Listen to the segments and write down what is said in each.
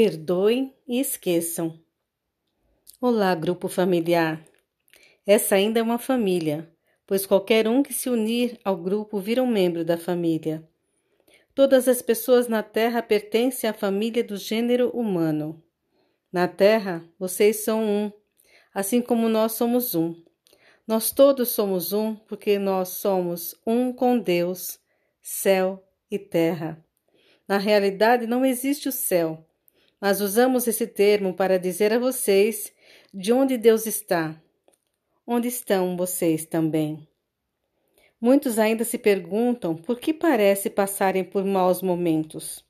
Perdoem e esqueçam. Olá, grupo familiar. Essa ainda é uma família, pois qualquer um que se unir ao grupo vira um membro da família. Todas as pessoas na Terra pertencem à família do gênero humano. Na Terra, vocês são um, assim como nós somos um. Nós todos somos um porque nós somos um com Deus, céu e terra. Na realidade, não existe o céu mas usamos esse termo para dizer a vocês de onde Deus está. Onde estão vocês também? Muitos ainda se perguntam por que parece passarem por maus momentos.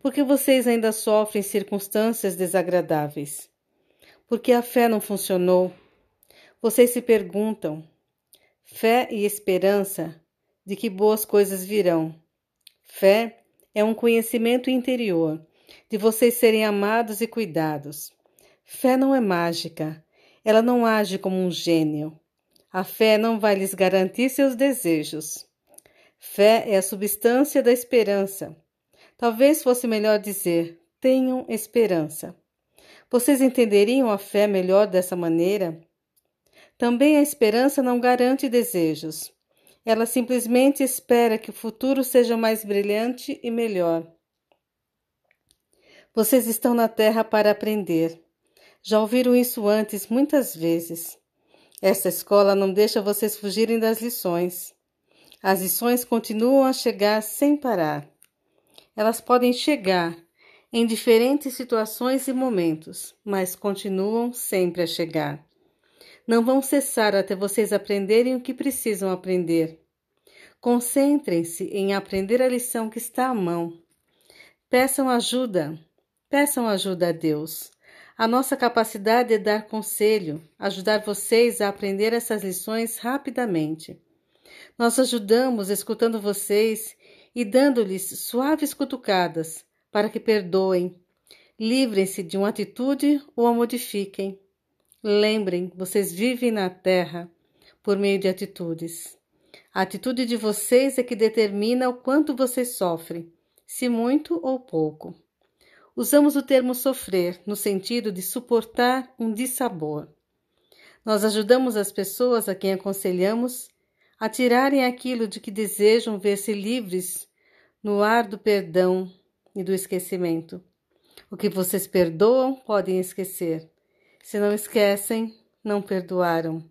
Porque vocês ainda sofrem circunstâncias desagradáveis. Porque a fé não funcionou. Vocês se perguntam: fé e esperança de que boas coisas virão. Fé é um conhecimento interior de vocês serem amados e cuidados. Fé não é mágica, ela não age como um gênio. A fé não vai lhes garantir seus desejos. Fé é a substância da esperança. Talvez fosse melhor dizer: tenham esperança. Vocês entenderiam a fé melhor dessa maneira? Também a esperança não garante desejos. Ela simplesmente espera que o futuro seja mais brilhante e melhor. Vocês estão na Terra para aprender. Já ouviram isso antes muitas vezes. Essa escola não deixa vocês fugirem das lições. As lições continuam a chegar sem parar. Elas podem chegar em diferentes situações e momentos, mas continuam sempre a chegar. Não vão cessar até vocês aprenderem o que precisam aprender. Concentrem-se em aprender a lição que está à mão. Peçam ajuda Peçam ajuda a Deus. A nossa capacidade é dar conselho, ajudar vocês a aprender essas lições rapidamente. Nós ajudamos escutando vocês e dando-lhes suaves cutucadas para que perdoem, livrem-se de uma atitude ou a modifiquem. Lembrem, vocês vivem na Terra por meio de atitudes. A atitude de vocês é que determina o quanto vocês sofrem, se muito ou pouco. Usamos o termo sofrer no sentido de suportar um dissabor. Nós ajudamos as pessoas a quem aconselhamos a tirarem aquilo de que desejam ver-se livres no ar do perdão e do esquecimento. O que vocês perdoam podem esquecer. Se não esquecem, não perdoaram.